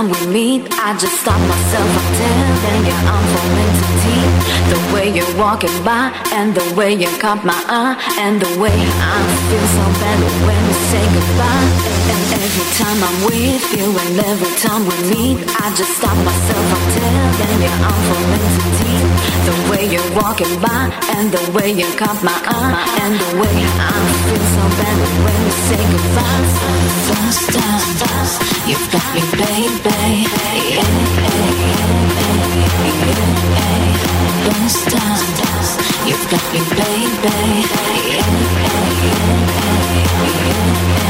time we meet, I just stop myself. I'm telling you, I'm falling. The way you're walking by, and the way you caught my eye, and the way I feel so better when we say goodbye. Every time I'm with you, and every time we meet, I just stop myself. I'm telling you, I'm falling too deep. The way you're walking by, and the way you caught my eye, and the way I feel so bad when we say goodbye. First time, you've got me, baby. Don't stop, you've got me, baby. Don't stop, you've got me, baby.